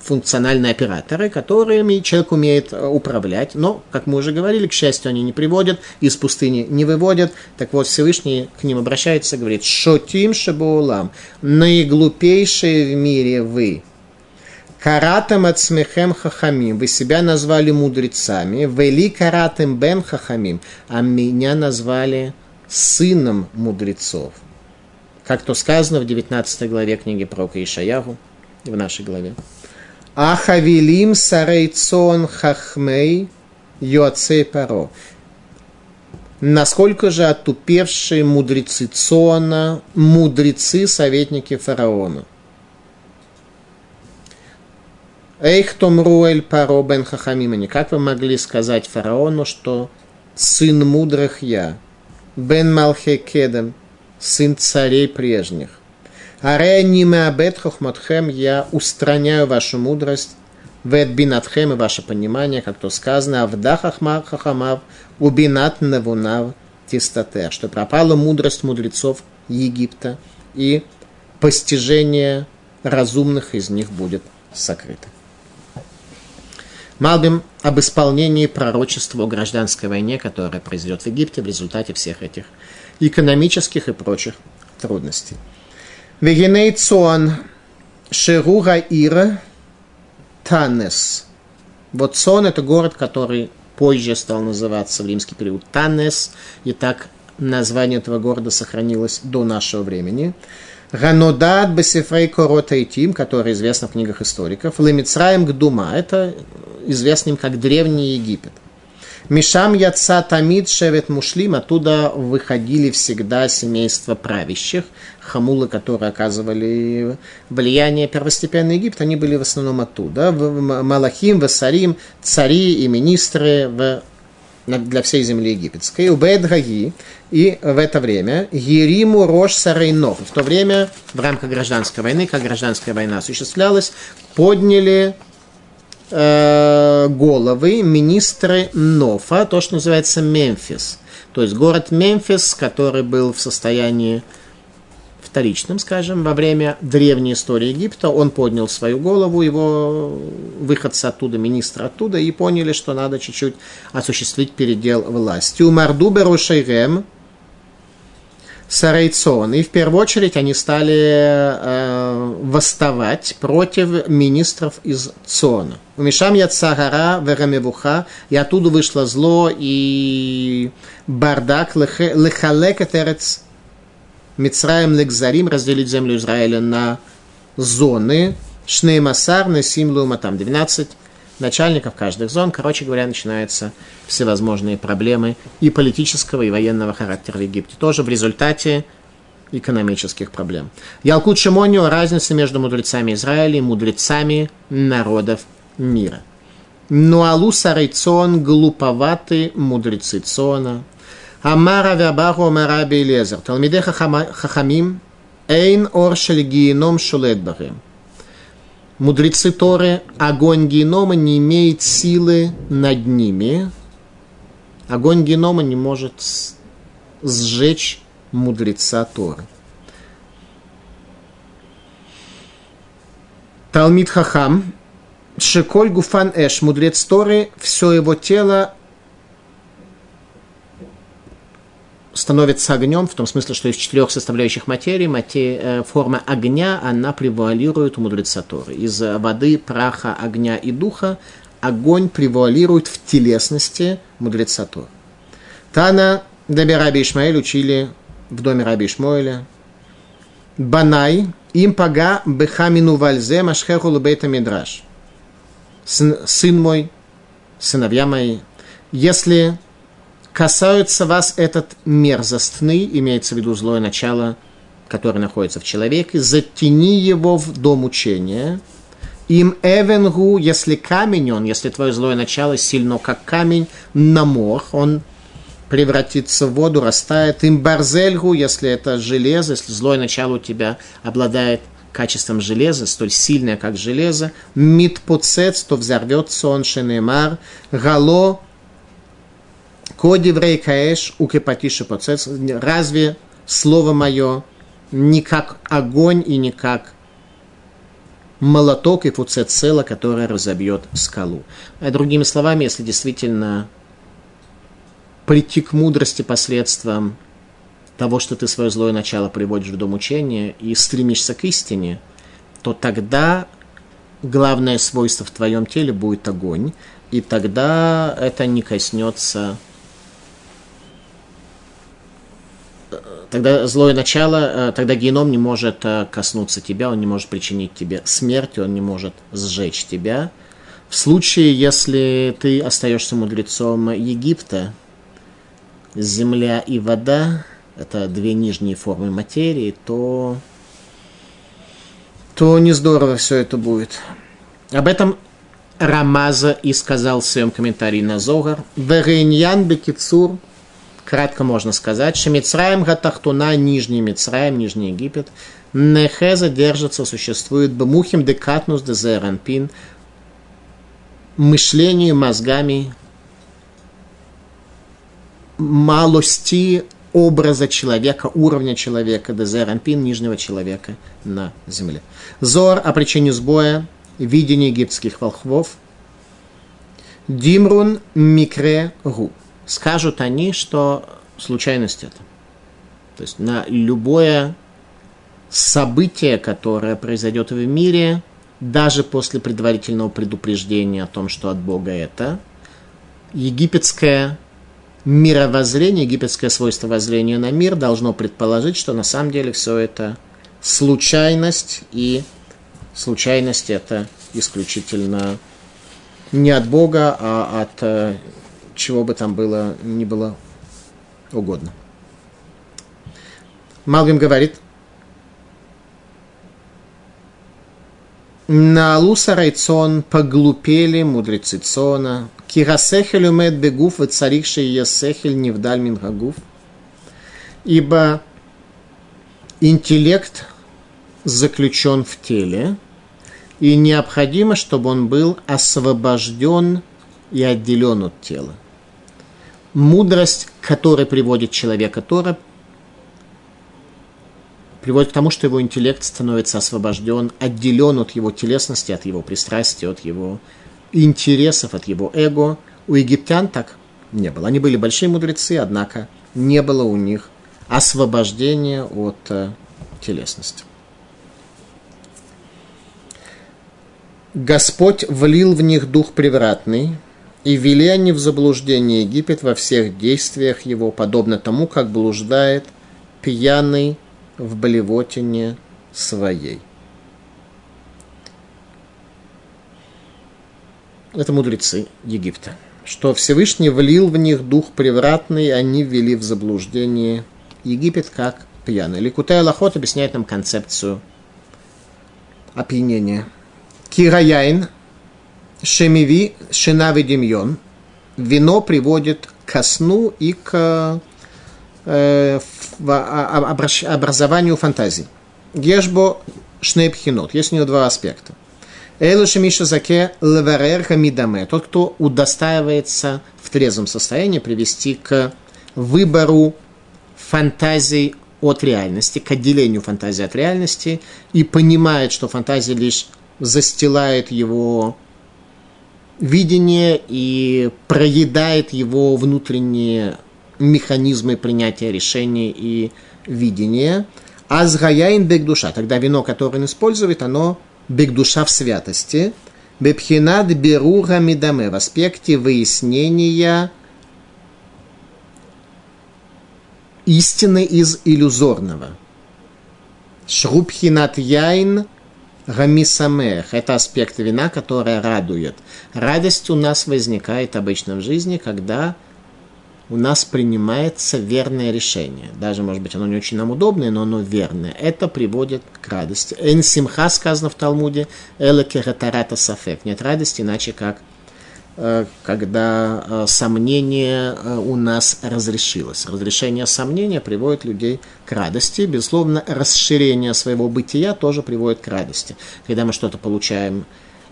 функциональные операторы, которыми человек умеет э, управлять, но, как мы уже говорили, к счастью, они не приводят, из пустыни не выводят. Так вот, Всевышний к ним обращается и говорит, «Шотим шабуулам, наиглупейшие в мире вы, Каратам от смехем хахамим. Вы себя назвали мудрецами. Вели каратам бен хахамим. А меня назвали сыном мудрецов. Как то сказано в 19 главе книги про Ишаягу, в нашей главе. Ахавилим сарейцон хахмей йоцей паро. Насколько же отупевшие мудрецы Цона, мудрецы, советники фараона – Эйх Томруэль Паро бен Хахамимани, как вы могли сказать фараону, что сын мудрых я, бен Малхе Кедем, сын царей прежних. Аре ниме абет хохматхем, я устраняю вашу мудрость, вет бинатхем и ваше понимание, как то сказано, авдах хахамав, убинат навунав тистатер, что пропала мудрость мудрецов Египта, и постижение разумных из них будет сокрыто. Малбим об исполнении пророчества о гражданской войне, которая произойдет в Египте в результате всех этих экономических и прочих трудностей. Вегеней Цуан Шеруга Ира Танес. Вот Цон – это город, который позже стал называться в римский период Танес, и так название этого города сохранилось до нашего времени. Ганодат Бесифрей Корота Тим, который известно в книгах историков. Лемицраем Гдума, это известным как Древний Египет. Мишам Яца Тамид Шевет Мушлим, оттуда выходили всегда семейства правящих, хамулы, которые оказывали влияние первостепенного Египта, они были в основном оттуда. Малахим, Васарим, цари и министры в для всей земли египетской. Убед Гаги. И в это время Ериму Рош Сарейнов. В то время, в рамках гражданской войны, как гражданская война осуществлялась, подняли э, головы министры Нофа, то, что называется Мемфис. То есть город Мемфис, который был в состоянии вторичным, скажем, во время древней истории Египта, он поднял свою голову, его выходцы оттуда, министр оттуда, и поняли, что надо чуть-чуть осуществить передел власти. У Мардуберу Шейрем, Сарейцон. И в первую очередь они стали э, восставать против министров из Цона. У Мишам Яцагара Верамевуха, и оттуда вышло зло и бардак лехалек этерец Мицраем Лекзарим, разделить землю Израиля на зоны, Шнеймасар, Несим Луматам, 12 начальников каждых зон. Короче говоря, начинаются всевозможные проблемы и политического, и военного характера в Египте. Тоже в результате экономических проблем. Ялкут Шимонио – разница между мудрецами Израиля и мудрецами народов мира. Нуалу Сарайцон – глуповатые мудрецы Цона. Амара Вябаху Мараби Лезер. Талмиде Хахамим Эйн Ор Геном Шулет Мудрецы Торы, огонь генома не имеет силы над ними. Огонь генома не может сжечь мудреца Торы. Талмит Хахам, Шеколь Гуфан Эш, мудрец Торы, все его тело становится огнем, в том смысле, что из четырех составляющих материи, материя, э, форма огня, она превуалирует у мудреца Торы. Из воды, праха, огня и духа огонь превуалирует в телесности мудреца Торы. Тана Даби Раби Ишмаэль учили в доме Раби Ишмоэля. Банай им пага бехамину вальзе машхеху лубейта мидраш. Сын мой, сыновья мои, если касаются вас этот мерзостный, имеется в виду злое начало, которое находится в человеке, затяни его в дом учения. Им эвенгу, если камень он, если твое злое начало сильно как камень, намор, он превратится в воду, растает. Им барзельгу, если это железо, если злое начало у тебя обладает качеством железа, столь сильное, как железо, митпоцец, то взорвется он шенемар, гало, кодиврей каэш, укепатиши поцец, разве слово мое не как огонь и не как молоток и фуцецела, которая разобьет скалу. А другими словами, если действительно прийти к мудрости посредством того, что ты свое злое начало приводишь в дом учения и стремишься к истине, то тогда главное свойство в твоем теле будет огонь, и тогда это не коснется тогда злое начало, э, тогда геном не может э, коснуться тебя, он не может причинить тебе смерть, он не может сжечь тебя. В случае, если ты остаешься мудрецом Египта, земля и вода, это две нижние формы материи, то, то не здорово все это будет. Об этом Рамаза и сказал в своем комментарии на Зогар. Вереньян бекицур, кратко можно сказать, что Мицраем Гатахтуна, Нижний Мицраем, Нижний Египет, Нехеза держится, существует Бмухим декатнус дезеранпин, мышлению, мозгами малости образа человека, уровня человека, дезерампин, нижнего человека на земле. Зор о причине сбоя, видение египетских волхвов. Димрун микре гу. Скажут они, что случайность это. То есть на любое событие, которое произойдет в мире, даже после предварительного предупреждения о том, что от Бога это, египетское мировоззрение, египетское свойство воззрения на мир должно предположить, что на самом деле все это случайность, и случайность это исключительно не от Бога, а от э, чего бы там было, ни было угодно. Малвим говорит, на Луса Райцон поглупели мудрецы Цона, Кирасехель умеет бегуф, и царикший есехель невдаль мингагуф. Ибо интеллект заключен в теле, и необходимо, чтобы он был освобожден и отделен от тела. Мудрость, которая приводит человека Тора, приводит к тому, что его интеллект становится освобожден, отделен от его телесности, от его пристрастия, от его интересов, от его эго. У египтян так не было. Они были большие мудрецы, однако не было у них освобождения от э, телесности. Господь влил в них дух превратный, и вели они в заблуждение Египет во всех действиях его, подобно тому, как блуждает пьяный в блевотине своей. это мудрецы Египта, что Всевышний влил в них дух превратный, они ввели в заблуждение Египет как пьяный. Ликутей Лахот объясняет нам концепцию опьянения. Кираяин, шемиви, шинави демьон. Вино приводит ко сну и к э, образованию фантазий. Гешбо шнейпхинот. Есть у него два аспекта. Эйлуши Миша Заке Леверер Хамидаме. Тот, кто удостаивается в трезвом состоянии привести к выбору фантазий от реальности, к отделению фантазии от реальности и понимает, что фантазия лишь застилает его видение и проедает его внутренние механизмы принятия решений и видения. Азгаяин бег душа. Тогда вино, которое он использует, оно бег душа в святости. Бепхинад берура мидаме в аспекте выяснения истины из иллюзорного. Шрубхинат яин гамисамех – это аспект вина, который радует. Радость у нас возникает обычно в жизни, когда у нас принимается верное решение. Даже, может быть, оно не очень нам удобное, но оно верное. Это приводит к радости. Эн симха сказано в Талмуде, эла кератарата сафек. Нет радости, иначе как когда э, сомнение э, у нас разрешилось. Разрешение сомнения приводит людей к радости. Безусловно, расширение своего бытия тоже приводит к радости. Когда мы что-то получаем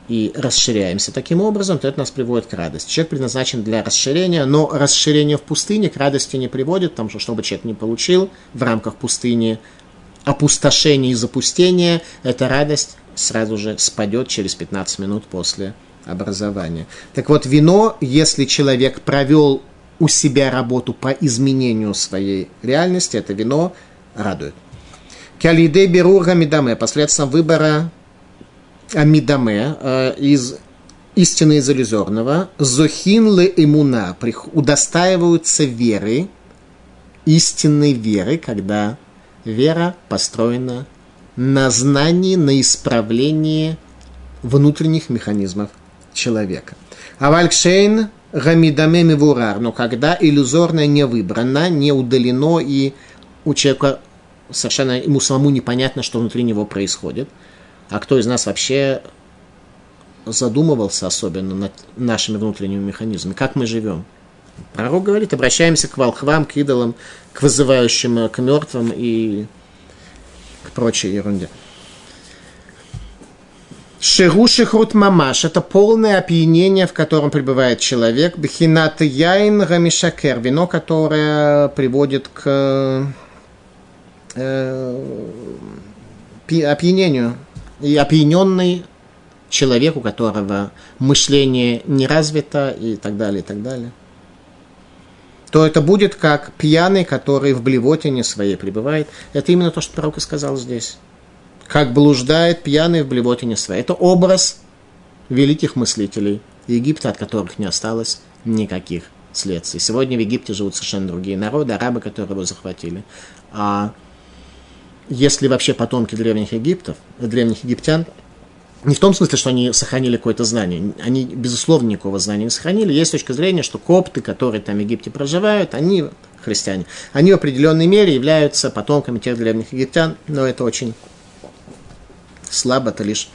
и расширяемся таким образом, то это нас приводит к радости. Человек предназначен для расширения, но расширение в пустыне к радости не приводит, потому что чтобы человек не получил в рамках пустыни опустошение и запустение, эта радость сразу же спадет через 15 минут после образования. Так вот, вино, если человек провел у себя работу по изменению своей реальности, это вино радует. Калиде берура мидаме, посредством выбора амидаме э, из истины из иллюзорного, зохин ле имуна, удостаиваются веры, истинной веры, когда вера построена на знании, на исправлении внутренних механизмов человека. А валькшейн гамидаме мивурар, но когда иллюзорное не выбрано, не удалено, и у человека совершенно ему самому непонятно, что внутри него происходит. А кто из нас вообще задумывался особенно над нашими внутренними механизмами, как мы живем? Пророк говорит, обращаемся к волхвам, к идолам, к вызывающим, к мертвым и к прочей ерунде. Шерушихрут мамаш – это полное опьянение, в котором пребывает человек. Бхинат яин рамишакер – вино, которое приводит к э, опьянению. И опьяненный человек, у которого мышление не развито и так далее, и так далее то это будет как пьяный, который в блевотине своей пребывает. Это именно то, что пророк и сказал здесь как блуждает пьяный в блевотине своей. Это образ великих мыслителей Египта, от которых не осталось никаких следствий. Сегодня в Египте живут совершенно другие народы, арабы, которые его захватили. А если вообще потомки древних Египтов, древних египтян, не в том смысле, что они сохранили какое-то знание. Они, безусловно, никакого знания не сохранили. Есть точка зрения, что копты, которые там в Египте проживают, они христиане. Они в определенной мере являются потомками тех древних египтян, но это очень слабо, это лишь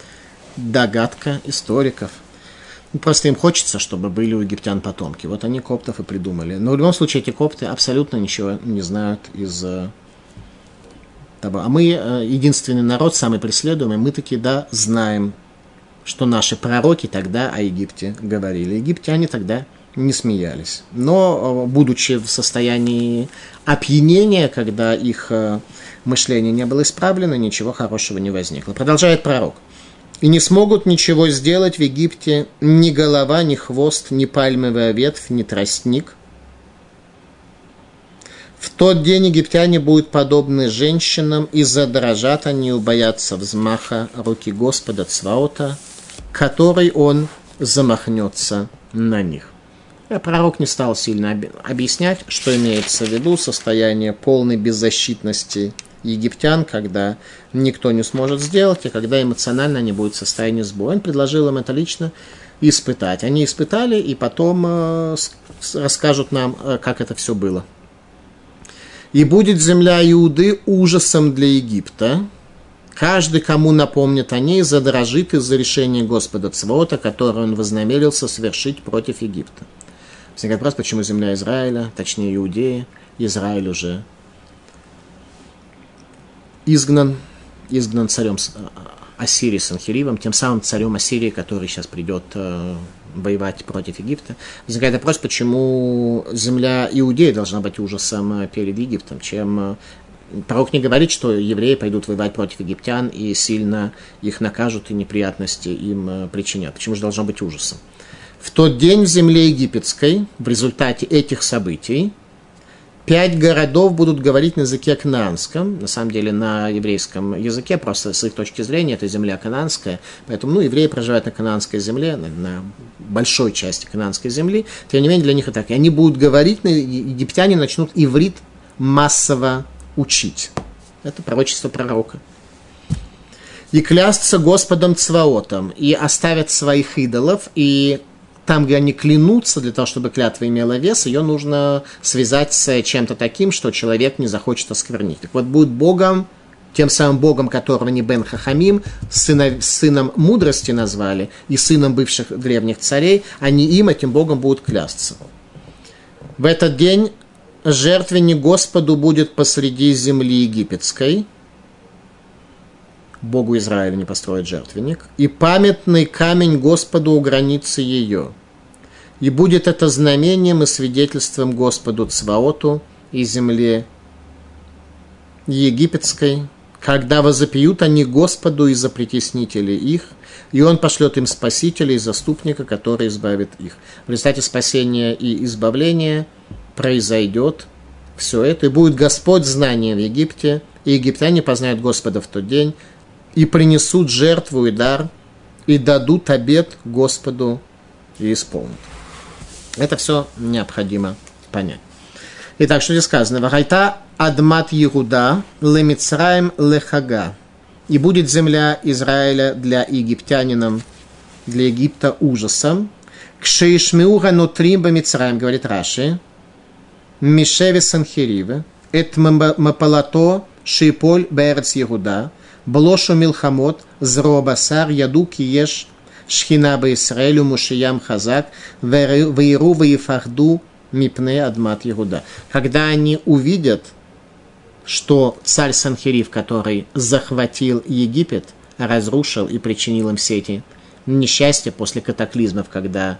догадка историков. Ну, просто им хочется, чтобы были у египтян потомки. Вот они коптов и придумали. Но в любом случае эти копты абсолютно ничего не знают из э, того. А мы э, единственный народ, самый преследуемый, мы таки, да, знаем, что наши пророки тогда о Египте говорили. Египтяне тогда не смеялись. Но, э, будучи в состоянии опьянения, когда их мышление не было исправлено, ничего хорошего не возникло. Продолжает пророк. И не смогут ничего сделать в Египте ни голова, ни хвост, ни пальмовая ветвь, ни тростник. В тот день египтяне будут подобны женщинам, и задрожат они, убоятся взмаха руки Господа Цваота, который он замахнется на них. А пророк не стал сильно объяснять, что имеется в виду состояние полной беззащитности египтян, когда никто не сможет сделать, и когда эмоционально они будут в состоянии сбоя. Он предложил им это лично испытать. Они испытали, и потом э, расскажут нам, э, как это все было. И будет земля Иуды ужасом для Египта. Каждый, кому напомнит о ней, задрожит из-за решения Господа Цвота, которое он вознамерился совершить против Египта. Возникает вопрос, почему земля Израиля, точнее Иудея, Израиль уже изгнан, изгнан царем Ассирии Санхиривом, тем самым царем Ассирии, который сейчас придет э, воевать против Египта. Возникает вопрос, почему земля Иудеи должна быть ужасом перед Египтом, чем э, Пророк не говорит, что евреи пойдут воевать против египтян и сильно их накажут и неприятности им э, причинят. Почему же должно быть ужасом? В тот день в земле египетской, в результате этих событий, пять городов будут говорить на языке кананском, на самом деле на еврейском языке, просто с их точки зрения это земля кананская, поэтому ну, евреи проживают на кананской земле, на, на большой части кананской земли, тем не менее для них это так. И они будут говорить, египтяне начнут иврит массово учить. Это пророчество пророка. И клясться Господом Цваотом, и оставят своих идолов, и там, где они клянутся, для того, чтобы клятва имела вес, ее нужно связать с чем-то таким, что человек не захочет осквернить. Так вот, будет Богом, тем самым Богом, которого не Бен Хахамим, сына, сыном мудрости назвали, и сыном бывших древних царей, они им, этим Богом, будут клясться. В этот день жертвенник Господу будет посреди земли египетской. Богу Израиля не построит жертвенник. И памятный камень Господу у границы ее. И будет это знамением и свидетельством Господу Цваоту и земле египетской, когда возопьют они Господу из-за притеснителей их, и Он пошлет им спасителя и заступника, который избавит их. В результате спасения и избавления произойдет все это, и будет Господь знание в Египте, и египтяне познают Господа в тот день, и принесут жертву и дар, и дадут обед Господу и исполнят. Это все необходимо понять. Итак, что здесь сказано? Вахайта адмат Егуда лемицраем лехага. И будет земля Израиля для египтянинам, для Египта ужасом. Кшеишмеуга нутрим бамицраем, говорит Раши. Мишеве Санхириве, Эт Мапалато Шиполь Берец Егуда, Блошу Милхамот, Зробасар, Яду Киеш, Шхина Исраэлю Мушиям Хазак, Вейру Вейфахду Мипне Адмат Егуда. Когда они увидят, что царь Санхирив, который захватил Египет, разрушил и причинил им все эти несчастья после катаклизмов, когда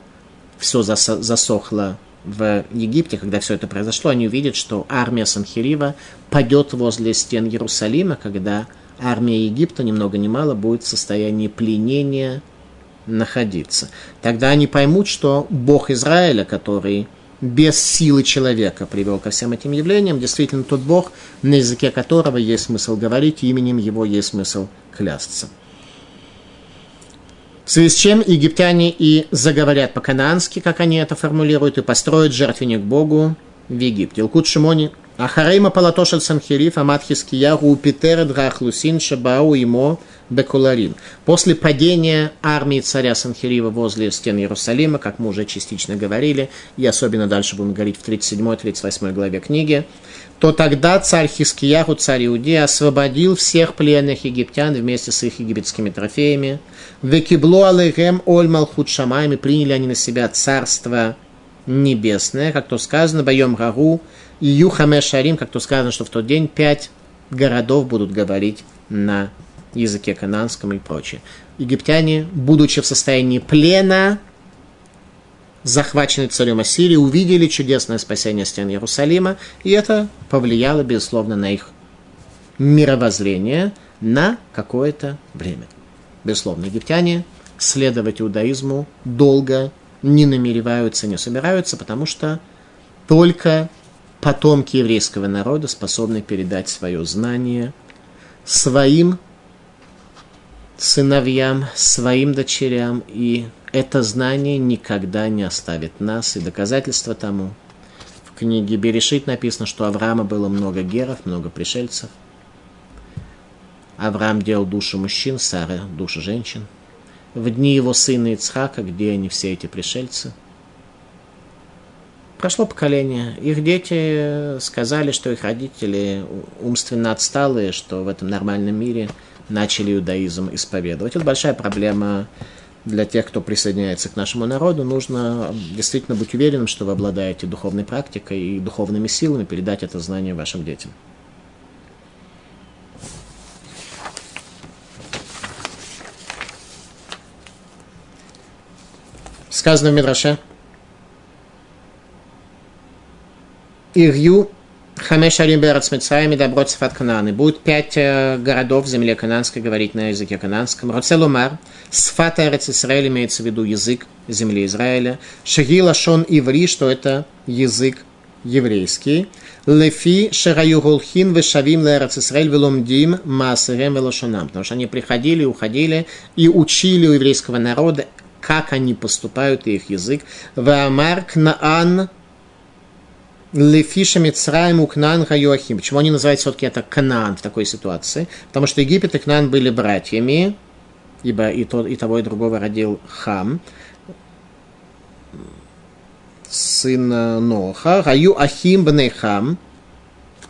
все засохло в Египте, когда все это произошло, они увидят, что армия Санхирива падет возле стен Иерусалима, когда армия Египта, ни много ни мало, будет в состоянии пленения находиться. Тогда они поймут, что Бог Израиля, который без силы человека привел ко всем этим явлениям, действительно тот Бог, на языке которого есть смысл говорить, именем его есть смысл клясться. В связи с чем египтяне и заговорят по-канански, как они это формулируют, и построят жертвенник Богу в Египте. Илкут Шимони. Ахарейма палатошель санхириф аматхиски ягу питер драхлусин шабау имо бекуларин. После падения армии царя Санхирива возле стен Иерусалима, как мы уже частично говорили, и особенно дальше будем говорить в 37-38 главе книги, то тогда царь Хискияху, царь Иудеи, освободил всех пленных египтян вместе с их египетскими трофеями. Векиблу алейхем оль малхут шамайми, приняли они на себя царство небесное, как то сказано, боем гару, и юхаме шарим, как то сказано, что в тот день пять городов будут говорить на языке кананском и прочее. Египтяне, будучи в состоянии плена, захваченные царем Ассирии, увидели чудесное спасение стен Иерусалима, и это повлияло, безусловно, на их мировоззрение на какое-то время. Безусловно, египтяне следовать иудаизму долго не намереваются, не собираются, потому что только потомки еврейского народа способны передать свое знание своим сыновьям, своим дочерям, и это знание никогда не оставит нас. И доказательство тому в книге Берешит написано, что Авраама было много геров, много пришельцев. Авраам делал души мужчин, Сара – души женщин. В дни его сына Ицхака, где они все эти пришельцы? прошло поколение. Их дети сказали, что их родители умственно отсталые, что в этом нормальном мире начали иудаизм исповедовать. Это большая проблема для тех, кто присоединяется к нашему народу. Нужно действительно быть уверенным, что вы обладаете духовной практикой и духовными силами передать это знание вашим детям. Сказано в Мидраше. Ирью Хамеш Алим Берец Мицраем и Добротцев от Кананы. Будет пять э, городов в земле кананской, говорить на языке кананском. Роцелумар, Сфат Эрец Исраэль имеется в виду язык земли Израиля. Шагила Шон Иври, что это язык еврейский. Лефи Шараю Гулхин Вешавим Лерец Исраэль Веломдим Маасерем Велошонам. Потому что они приходили, уходили и учили у еврейского народа, как они поступают, и их язык. Ваамар Кнаан Лефиша Мицраем у Кнан Хайоахим. Почему они называют все-таки это Канан в такой ситуации? Потому что Египет и Кнан были братьями, ибо и, тот, и того, и другого родил Хам, сын Ноха. Гаю Ахим Бнейхам,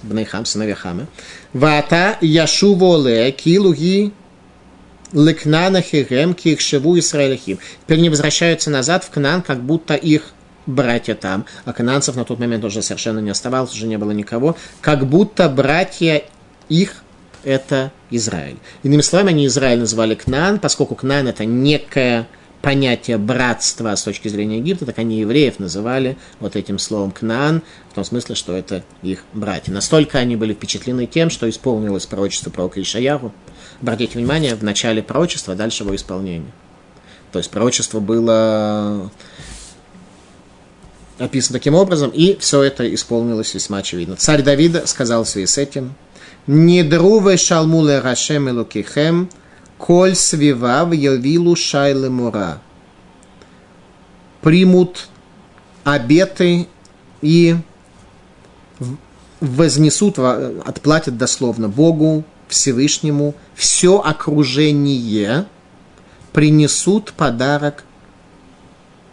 Бнейхам, сыновья Хама. Вата Яшу Воле, Килуги Лекнана Хирем, Киршеву Исраилахим. Теперь они возвращаются назад в Кнан, как будто их братья там, а кананцев на тот момент уже совершенно не оставалось, уже не было никого, как будто братья их это Израиль. Иными словами, они Израиль называли Кнан, поскольку Кнан это некое понятие братства с точки зрения Египта, так они евреев называли вот этим словом Кнаан, в том смысле, что это их братья. Настолько они были впечатлены тем, что исполнилось пророчество пророка Ишаяру. Обратите внимание, в начале пророчества, дальше его исполнение. То есть пророчество было описан таким образом, и все это исполнилось весьма очевидно. Царь Давида сказал в связи с этим, «Недруве шалмуле рашем элукихем, коль свивав явилу шайле мура». Примут обеты и вознесут, отплатят дословно Богу, Всевышнему, все окружение принесут подарок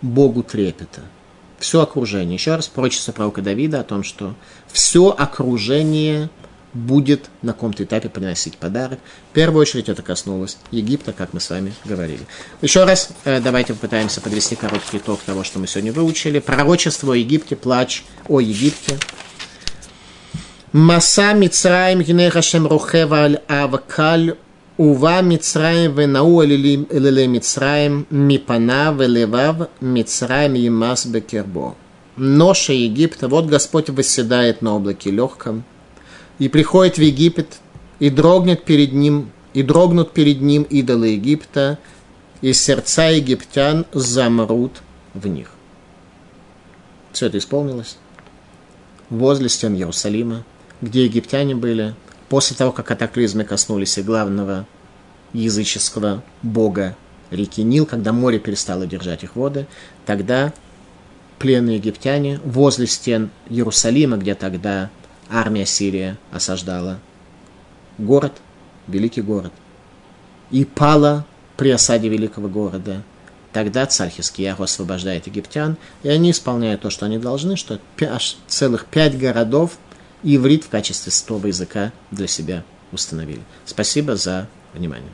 Богу трепета – все окружение. Еще раз, пророчество пророка Давида о том, что все окружение будет на каком-то этапе приносить подарок. В первую очередь это коснулось Египта, как мы с вами говорили. Еще раз э, давайте попытаемся подвести короткий итог того, что мы сегодня выучили. Пророчество о Египте, плач о Египте. Маса Мицраим Гинехашем Рухева Аль Авкаль Ува Мицраем венау элиле Мицраем мипана велевав Мицраем емас бекербо. Ноша Египта, вот Господь восседает на облаке легком, и приходит в Египет, и дрогнет перед ним, и дрогнут перед ним идолы Египта, и сердца египтян замрут в них. Все это исполнилось возле стен Иерусалима, где египтяне были – После того, как катаклизмы коснулись и главного языческого бога реки Нил, когда море перестало держать их воды, тогда пленные египтяне возле стен Иерусалима, где тогда армия Сирия осаждала город, великий город, и пала при осаде великого города. Тогда царь Хискияху освобождает египтян, и они исполняют то, что они должны, что целых пять городов иврит в качестве святого языка для себя установили. Спасибо за внимание.